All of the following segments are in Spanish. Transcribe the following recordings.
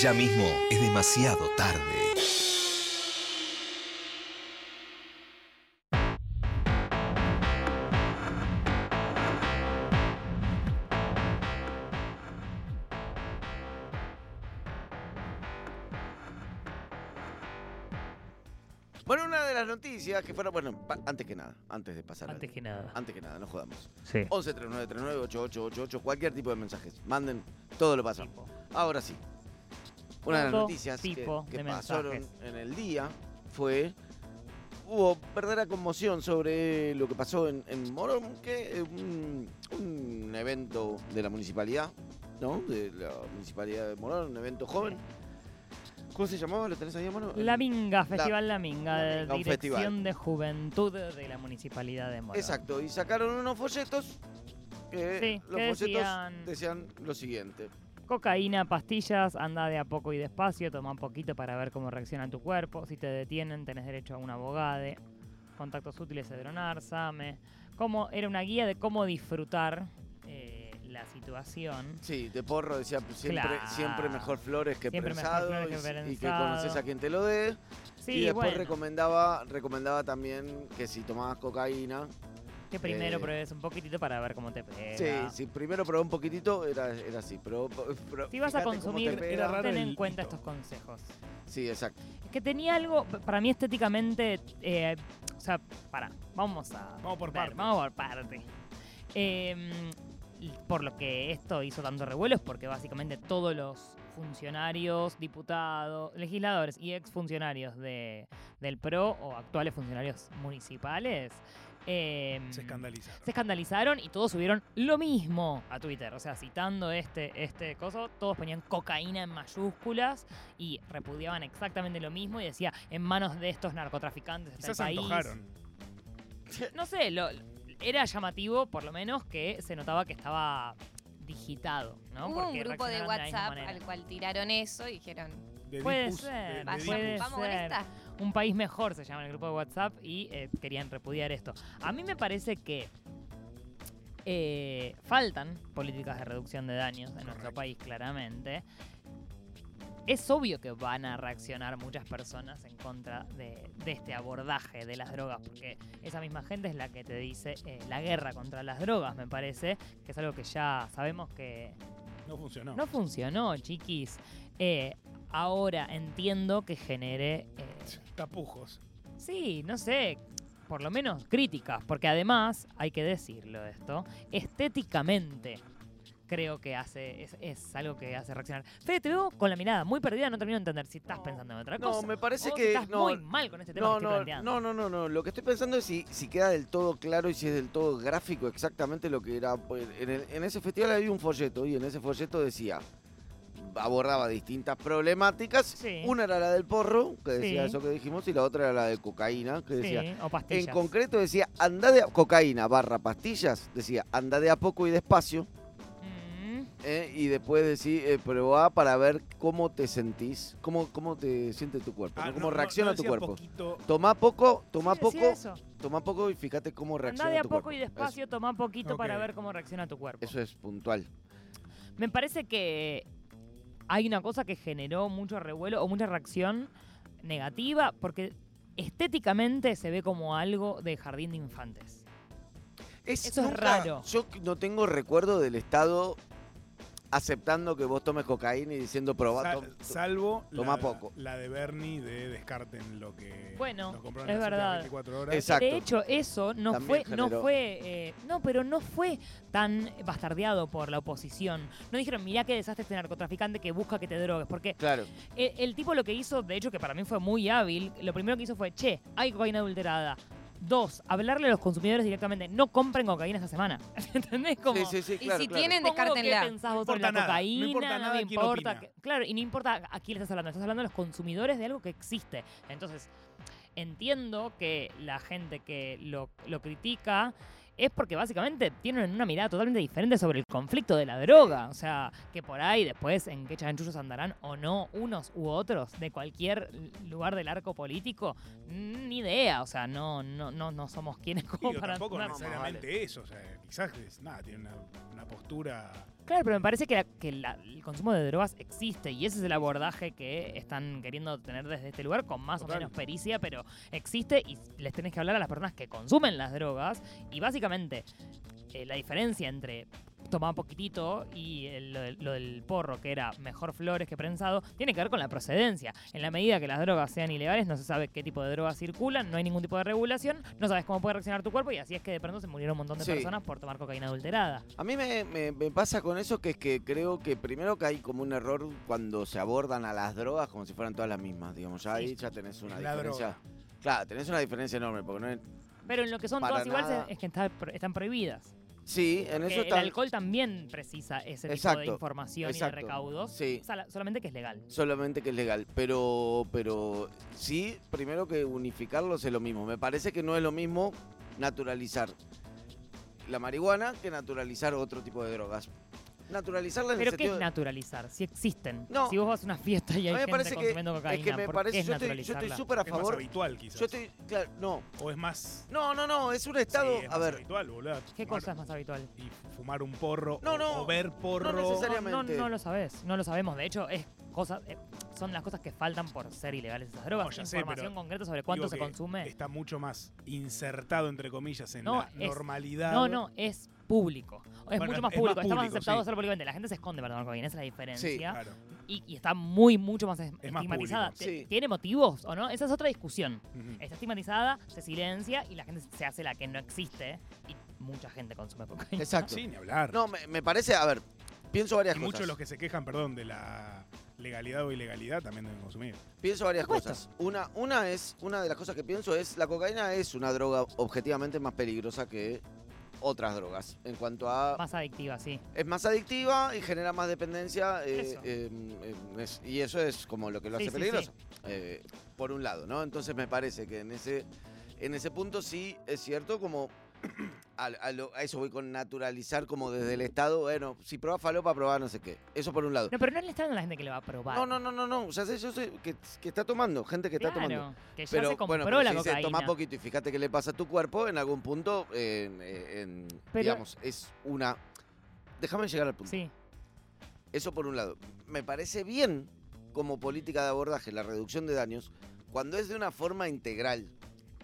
Ya mismo es demasiado tarde. Bueno, una de las noticias que fueron, bueno, antes que nada, antes de pasar al- Antes que nada. Antes que nada, no jodamos. Sí. 11 3939 8888, cualquier tipo de mensajes. Manden todo lo pasado. Tipo. Ahora sí. Una de las noticias que, de pasaron en el día fue. Hubo verdadera conmoción sobre lo que pasó en, en Morón, que es un, un evento de la municipalidad, ¿no? De la municipalidad de Morón, un evento joven. ¿Cómo se llamaba? ¿Lo tenés ahí mano? La Minga, Festival La Minga, La de Minga, un Dirección festival. de Juventud de la Municipalidad de Morón. Exacto, y sacaron unos folletos que Sí, los que folletos decían- decían lo siguiente. Cocaína, pastillas, anda de a poco y despacio, toma un poquito para ver cómo reacciona tu cuerpo. Si te detienen, tenés derecho a un abogado. Contactos útiles, Cedronar, SAME. Cómo, era una guía de cómo disfrutar eh, la situación. Sí, de porro decía pues, siempre, Claro. siempre mejor flores que Siempre mejor prensado, flores que y, y que conoces a quien te lo dé. Sí, y después bueno, recomendaba, recomendaba también que si tomabas cocaína, que primero eh, pruebes un poquitito para ver cómo te pega. sí, si primero probé un poquitito era, era así, pero, pero Si vas a cómo te consumir, pega. Ten en cuenta hito. estos consejos. Sí, exacto. Es que tenía algo, para mí estéticamente, eh, o sea, para, vamos a... Vamos por ver, partes. Vamos por parte. Eh, y por lo que esto hizo tanto revuelo es porque básicamente todos los funcionarios, diputados, legisladores y exfuncionarios de, del PRO o actuales funcionarios municipales eh, Se escandalizaron. se escandalizaron y todos subieron lo mismo a Twitter. O sea, citando este, este coso, todos ponían cocaína en mayúsculas y repudiaban exactamente lo mismo y decía en manos de estos narcotraficantes está el país. antojaron. No sé, lo, era llamativo por lo menos que se notaba que estaba digitado, ¿no? Hubo un grupo de WhatsApp al cual tiraron eso y dijeron, De Puede Dipus, ser, de- de vamos, puede Dipus. vamos con ser. esta. Un país mejor se llama el grupo de WhatsApp y eh, querían repudiar esto. A mí me parece que eh, faltan políticas de reducción de daños en nuestro país, claramente. Es obvio que van a reaccionar muchas personas en contra de, de este abordaje de las drogas, porque esa misma gente es la que te dice eh, la guerra contra las drogas, me parece, que es algo que ya sabemos que No funcionó. no funcionó, chiquis. Eh, ahora entiendo que genere, eh, Tapujos. sí, no sé, por lo menos críticas, porque además, hay que decirlo esto, estéticamente creo que hace, es, es algo que hace reaccionar. Fede, te veo con la mirada muy perdida, no termino de entender si estás pensando en otra No, cosa. me parece o que estás no, muy mal con este tema No, que estoy no, planteando. no, no, no, no. Lo que estoy pensando es si, si queda del todo claro y si es del todo gráfico exactamente lo que era. pues, En, el- en ese festival había un folleto y en ese folleto decía, abordaba distintas problemáticas. Sí. Una era la del porro, que decía Sí. eso que dijimos, y la otra era la de cocaína, que decía... Sí, o pastillas. En concreto decía, anda de a- cocaína barra pastillas, decía, anda de a poco y despacio, Mm, ¿eh? y después decía, eh, probá para ver cómo te sentís, cómo, cómo te siente tu cuerpo, Ah, cómo no- reacciona no tu cuerpo. poquito. Toma poco, toma sí, poco, eso. toma poco y fíjate cómo reacciona Anda de a tu poco cuerpo. y despacio, toma poquito para ver cómo reacciona tu cuerpo. Eso es puntual. Me parece que hay una cosa que generó mucho revuelo o mucha reacción negativa porque estéticamente se ve como algo de jardín de infantes. Eso es raro. Yo no tengo recuerdo del Estado aceptando que vos tomes cocaína y diciendo probá. Sal- tom- salvo toma la, poco. la de Bernie de descarten lo que Bueno, compraron es las verdad. 24 horas. Exacto. De hecho, eso no También fue, no fue, eh, no, pero no fue tan bastardeado por la oposición. No dijeron, mirá qué desastre este narcotraficante que busca que te drogues, porque Claro. El, el tipo lo que hizo, de hecho, que para mí fue muy hábil, lo primero que hizo fue, che, hay cocaína adulterada. Dos, hablarle a los consumidores directamente, no compren cocaína esta semana. ¿Entendés? Como, Sí, sí, sí, Y si claro. tienen, ¿cómo descártenla. ¿Qué pensás No sobre la importa nada, no cocaína? importa nada me quién importa. opina. que- claro, y no importa a quién le estás hablando, estás hablando a los consumidores de algo que existe. Entonces, entiendo que la gente que lo, lo critica es porque básicamente tienen una mirada totalmente diferente sobre el conflicto de la droga. O sea, que por ahí después en qué chanchullos andarán o no unos u otros de cualquier lugar del arco político, mm, ni idea. O sea, no, no, no, no somos quienes como Digo, para tampoco necesariamente eso. O sea, quizás es- nada, tiene una, una postura Claro, pero me parece que, la- que la- el consumo de drogas existe y ese es el abordaje que están queriendo tener desde este lugar con más Total. o menos pericia, pero existe y les tenés que hablar a las personas que consumen las drogas y básicamente eh, la diferencia entre tomar poquitito y el- lo, del, lo del porro, que era mejor flores que prensado, tiene que ver con la procedencia. En la medida que las drogas sean ilegales, no se sabe qué tipo de drogas circulan, no hay ningún tipo de regulación, no sabes cómo puede reaccionar tu cuerpo y así es que de pronto se murieron un montón de Sí. personas por tomar cocaína adulterada. A mí me, me- me pasa con eso que es que creo que primero que hay como un error cuando se abordan a las drogas como si fueran todas las mismas, digamos, ya ahí Sí. ya tenés una La diferencia. droga. Claro, tenés una diferencia enorme, porque no es... Pero en lo que son todas iguales es que está- están prohibidas. Sí, en eso el está... alcohol también precisa ese tipo de Exacto, información y de recaudos. Sí. Solamente que es legal. Solamente que es legal, pero, pero sí, primero que unificarlos es lo mismo. Me parece que no es lo mismo naturalizar la marihuana que naturalizar otro tipo de drogas. Naturalizarla en Pero el ¿qué es de- naturalizar? Si existen. No. Si vos vas a una fiesta y hay A mí me gente parece que, consumiendo cocaína, es que me ¿por parece, qué es yo estoy, yo estoy naturalizarla? súper a Es más favor. habitual, quizás. Yo estoy, claro, no, O es más. no, no, no, es un estado, Sí, es a más ver, habitual, boludo. ¿Qué Fumar- cosa es más habitual? Y fumar un porro. No, o- no, O ver porro. no No, necesariamente. no, no lo sabes, no lo sabemos. De hecho, es cosas, eh, son las cosas que faltan por ser ilegales esas drogas. No, ya sé, Información pero concreta sobre cuánto Digo se que consume. Está mucho más insertado, entre comillas, en No, la es- normalidad. No, no, es público. Es Bueno, mucho más es público, más está más aceptado sí. hacerlo públicamente. La gente se esconde para tomar cocaína, esa es la diferencia. Claro. y, y está muy, mucho más es- más estigmatizada. Sí. ¿Tiene motivos o no? Esa es otra discusión. Está estigmatizada, se silencia y la gente se hace la que no existe. Y mucha gente consume cocaína. exacto. Sí, ni hablar. No, me, me parece, a ver, pienso varias y cosas. muchos de los que se quejan, perdón, de la legalidad o ilegalidad también deben consumir. Pienso varias cosas. Una, una es, una de las cosas que pienso es, la cocaína es una droga objetivamente más peligrosa que otras drogas. En cuanto a Más adictiva, sí. es más adictiva y genera más dependencia eh, Eso. eh, es- y eso es como lo que lo Sí, hace sí, peligroso eh, por un lado no entonces me parece que en ese en ese punto sí es cierto como a, a lo- a eso voy con naturalizar como desde el estado bueno si probás falopa probá no sé qué eso por un lado No, pero no le está dando a la gente que le va a probar. no no no no no ya sé yo sé que, que está tomando gente que está tomando que ya pero se compró bueno, pero la si cocaína. toma poquito y fíjate qué le pasa a tu cuerpo, en algún punto, en- en- Pero- digamos, es una... Déjame llegar al punto. Sí, Eso por un lado. Me parece bien como política de abordaje la reducción de daños cuando es de una forma integral.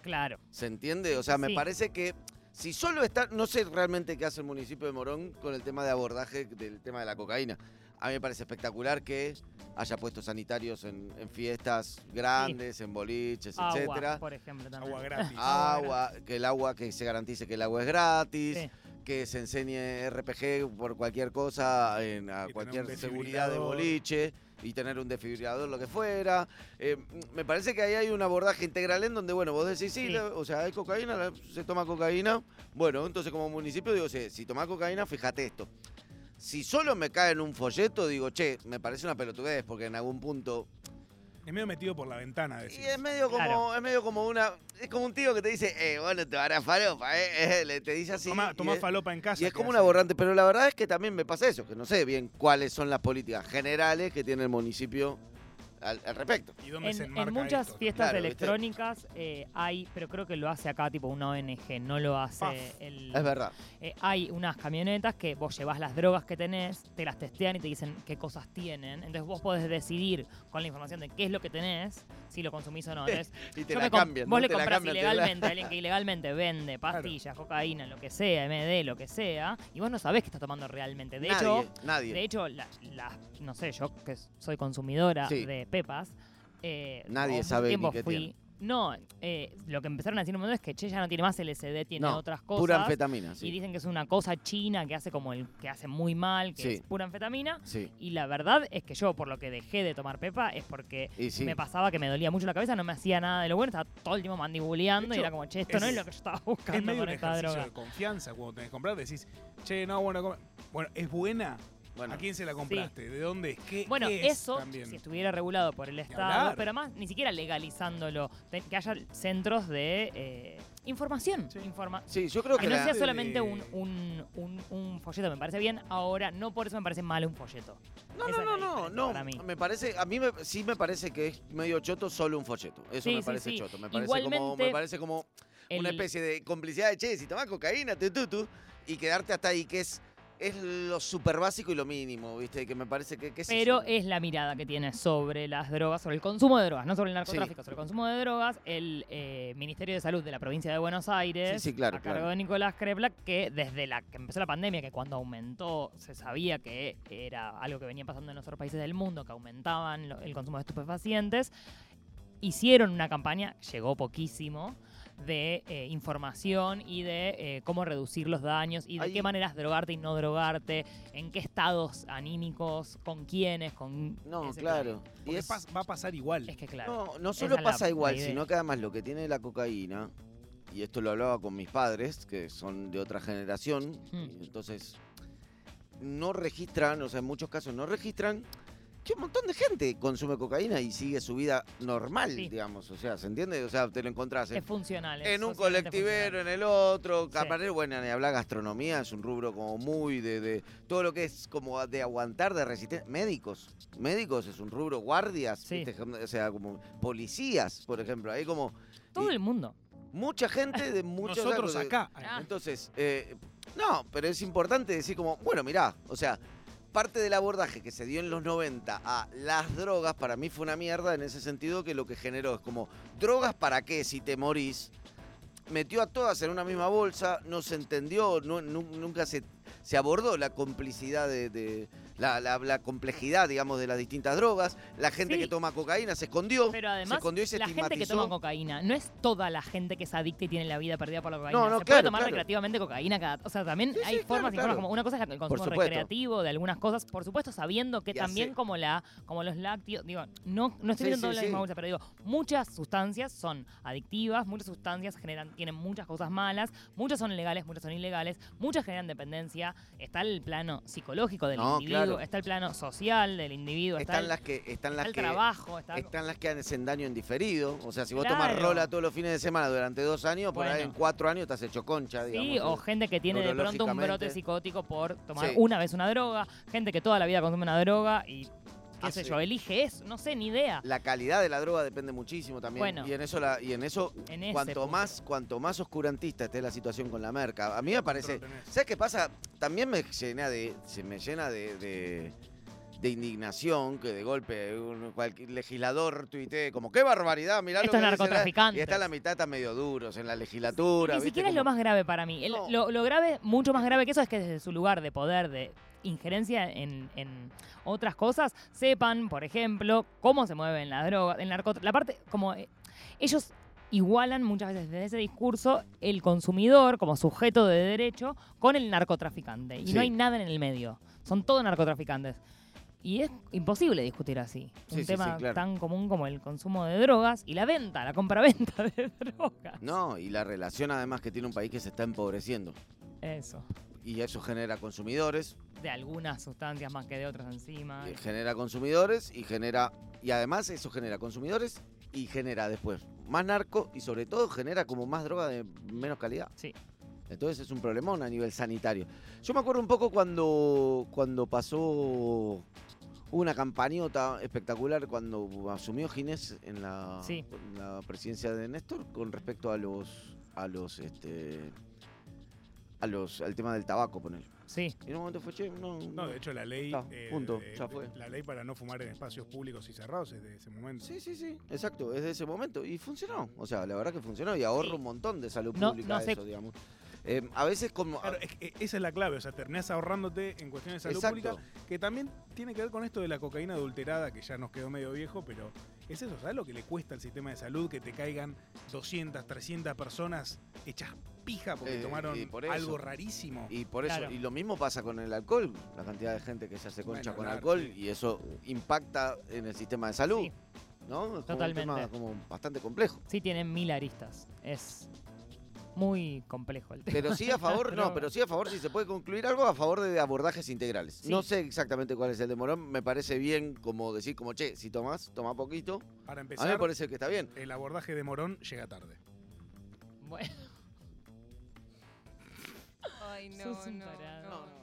claro. ¿Se entiende? O sea, me Sí. parece que si solo está... No sé realmente qué hace el municipio de Morón con el tema de abordaje del tema de la cocaína. A mí me parece espectacular que haya puestos sanitarios en, en fiestas grandes, en boliches, Agua, etcétera. por ejemplo, también. Agua gratis. agua, que el agua, que se garantice que el agua es gratis, Sí. que se enseñe RPG por cualquier cosa, en, a cualquier seguridad de boliche y tener un desfibrilador, lo que fuera. Eh, me parece que ahí hay un abordaje integral en donde, bueno, vos decís, sí, Sí. la- o sea, hay cocaína, la- se toma cocaína. Bueno, entonces como municipio digo, sí, si tomás cocaína, fíjate esto. Si solo me cae en un folleto, digo, che, me parece una pelotudez, porque en algún punto Es medio metido por la ventana. y Decís. es medio como, Claro. es medio como una, es como un tío que te dice, eh, bueno, te van a falopa, eh, eh, le- te dice así. Toma, y toma falopa en casa. y es ¿qué como un hace? aborrante, pero la verdad es que también me pasa eso, que no sé bien cuáles son las políticas generales que tiene el municipio al, al respecto. ¿Y dónde se En, en enmarca muchas esto? fiestas electrónicas eh, hay, pero creo que lo hace acá tipo una ONG, no lo hace Paf. el... Es verdad. Eh, hay unas camionetas que vos llevas las drogas que tenés, te las testean y te dicen qué cosas tienen. Entonces vos podés decidir con la información de qué es lo que tenés, si lo consumís o no. Entonces, Y te la cambian. vos ¿no? le Te compras cambian, te la- ilegalmente a alguien que ilegalmente vende pastillas, cocaína, lo que sea, MD, lo que sea, y vos no sabés qué está tomando realmente. De nadie, hecho, nadie. de hecho, la, la- no sé, yo que soy consumidora Sí. de pepas, eh, Nadie sabe ni qué fui- tiene. No, eh, lo que empezaron a decir en un momento es que che ya no tiene más LSD, tiene No, otras cosas. Pura anfetamina, Y sí. dicen que es una cosa china que hace como el que hace muy mal, que Sí. es pura anfetamina. Sí, Y la verdad es que yo, por lo que dejé de tomar pepa, es porque y sí. me pasaba que me dolía mucho la cabeza, no me hacía nada de lo bueno, estaba todo el tiempo mandibuleando y era como, che, esto no es- es lo que yo estaba Es buscando medio con un esta droga. de confianza cuando tenés que comprar. Decís, che, no, bueno, come- bueno, ¿es buena? Bueno, ¿A quién se la compraste? ¿De dónde es? ¿Qué Bueno, qué es eso, también? si estuviera regulado por el Estado, pero además ni siquiera legalizándolo, que haya centros de eh, información. Sí. Informa sí, yo creo que, que no la- sea de- solamente un, un, un, un folleto, me parece bien. Ahora, no por eso me parece mal un folleto. No, Esa no, no, no, para mí. Me parece, a mí me- sí me parece que es medio choto solo un folleto. Eso Sí, me sí, parece sí. choto. Me parece como, Igualmente, me parece como una especie de complicidad de che, si tomás cocaína, tu, tu, tu, y quedarte hasta ahí, que es es lo súper básico y lo mínimo, ¿viste? Que me parece que, que es Pero es la mirada que tiene sobre las drogas, sobre el consumo de drogas, no sobre el narcotráfico, sobre el consumo de drogas, el eh, Ministerio de Salud de la provincia de Buenos Aires, Sí, sí, claro, a cargo claro. de Nicolás Krepla, que desde la que empezó la pandemia, que cuando aumentó se sabía que era algo que venía pasando en otros países del mundo, que aumentaban lo- el consumo de estupefacientes, hicieron una campaña, llegó poquísimo, de eh, información y de eh, cómo reducir los daños y de qué maneras drogarte y no drogarte, en qué estados anímicos, con quiénes, con... No, claro. Y Porque es, pas- va a pasar igual. Es que claro. no, solo la- pasa igual, la sino que además lo que tiene la cocaína, y esto lo hablaba con mis padres, que son de otra generación, Hmm. y entonces no registran, o sea, en muchos casos no registran que un montón de gente consume cocaína y sigue su vida normal, Sí. digamos. O sea, ¿se entiende? O sea, te lo encontrás en, Es funcional. es en un colectivero, en el otro. Sí. Aparte, bueno, ni hablar gastronomía, es un rubro como muy de, de- todo lo que es como de aguantar, de resistencia. Médicos, médicos es un rubro, guardias, Sí. o sea, como policías, por ejemplo. Hay como Todo y el mundo. mucha gente de muchos Nosotros de- acá. Ah. Entonces, eh, no, pero es importante decir como, bueno, mirá, o sea, parte del abordaje que se dio en los 90 a las drogas, para mí fue una mierda en ese sentido que lo que generó es como, drogas para qué si te morís, metió a todas en una misma bolsa, no se entendió, nunca se, abordó la complicidad de- la, la- la complejidad, digamos, de las distintas drogas. La gente Sí. que toma cocaína se escondió. Pero se además, escondió y se la gente que toma cocaína no es toda la gente que es adicta y tiene la vida perdida por la cocaína. No, no, Se claro, puede tomar claro. recreativamente cocaína cada. O sea, también Sí, hay sí, formas claro, y formas como una cosa es el consumo recreativo de algunas cosas, por supuesto sabiendo que Y también hace- como la como los lácteos, digo, no no estoy viendo todo la misma bolsa, pero digo, muchas sustancias son adictivas, muchas sustancias generan tienen muchas cosas malas, muchas son legales, muchas son ilegales, muchas generan dependencia, está el plano psicológico del No, individuo, está el plano social del individuo, está Están el, las que están está las el que trabajo, está están las que hacen daño en diferido. O sea, si vos tomás Claro. rola todos los fines de semana durante dos años, por ahí en cuatro años has hecho concha, digamos. Sí, o eh. gente que tiene de pronto un brote psicótico por tomar Sí. una vez una droga, gente que toda la vida consume una droga y qué sé Hace- yo, elige eso, no sé, ni idea. La calidad de la droga depende muchísimo también. Bueno. y en eso, la, y en eso En cuanto punto. más cuanto más oscurantista esté la situación con la merca, a mí me parece... ¿Sabes qué pasa? También me llena de, se me llena de, de, de indignación que de golpe un, cualquier legislador tuitee como qué barbaridad, mirá Estos lo que dice la-". narcotraficantes. Y está la mitad está medio duros en la legislatura. Ni ¿viste? siquiera es lo más grave para mí. El- No. lo, lo grave, mucho más grave que eso, es que desde su lugar de poder, de injerencia en, en otras cosas, sepan, por ejemplo, cómo se mueven las drogas, el narco, la parte, como eh, ellos igualan muchas veces desde ese discurso el consumidor como sujeto de derecho con el narcotraficante. Y Sí. no hay nada en el medio. Son todos narcotraficantes. Y es imposible discutir así. Sí, Un sí, tema claro. tan común como el consumo de drogas y la venta, la compra-venta de drogas. No, y la relación además que tiene un país que se está empobreciendo. Eso. Y eso genera consumidores, de algunas sustancias más que de otras encima. eh, genera consumidores y genera. Y además eso genera consumidores y genera después más narco y sobre todo genera como más droga de menos calidad. Sí. Entonces es un problemón a nivel sanitario. Yo me acuerdo un poco cuando, cuando pasó una campañota espectacular cuando asumió Ginés en la, Sí. en la presidencia de Néstor con respecto a los a los este a los al tema del tabaco poner. Sí. Y en un momento fue che, no, No, de hecho la ley, eh, punto, de- ya fue. la ley para no fumar en espacios públicos y cerrados es de ese momento. Sí, sí, sí, exacto, es de ese momento y funcionó. O sea, la verdad que funcionó y ahorra Sí. un montón de salud No- pública no sé- eso, digamos. Eh, a veces como Claro, es que esa es la clave, o sea, terminás ahorrándote en cuestiones de salud Exacto. pública, que también tiene que ver con esto de la cocaína adulterada, que ya nos quedó medio viejo, pero es eso, ¿sabes lo que le cuesta al sistema de salud que te caigan 200, 300 personas hechas pija porque Eh, tomaron por eso. algo rarísimo? Y por eso, Claro. y lo mismo pasa con el alcohol, la cantidad de gente que se hace concha Bueno, con claro, alcohol sí. y eso impacta en el sistema de salud, Sí. ¿no? Es como un tema como bastante complejo. Sí, tienen mil aristas. Es muy complejo el tema. Pero sí a favor, no, Pero- sí a favor, si se puede concluir algo, a favor de abordajes integrales. Sí. No sé exactamente cuál es el de Morón, me parece bien como decir, como, che, si tomás, toma poquito. Para A mí empezar, me parece que está bien. el abordaje de Morón llega tarde. Bueno, Ay, no, no, no.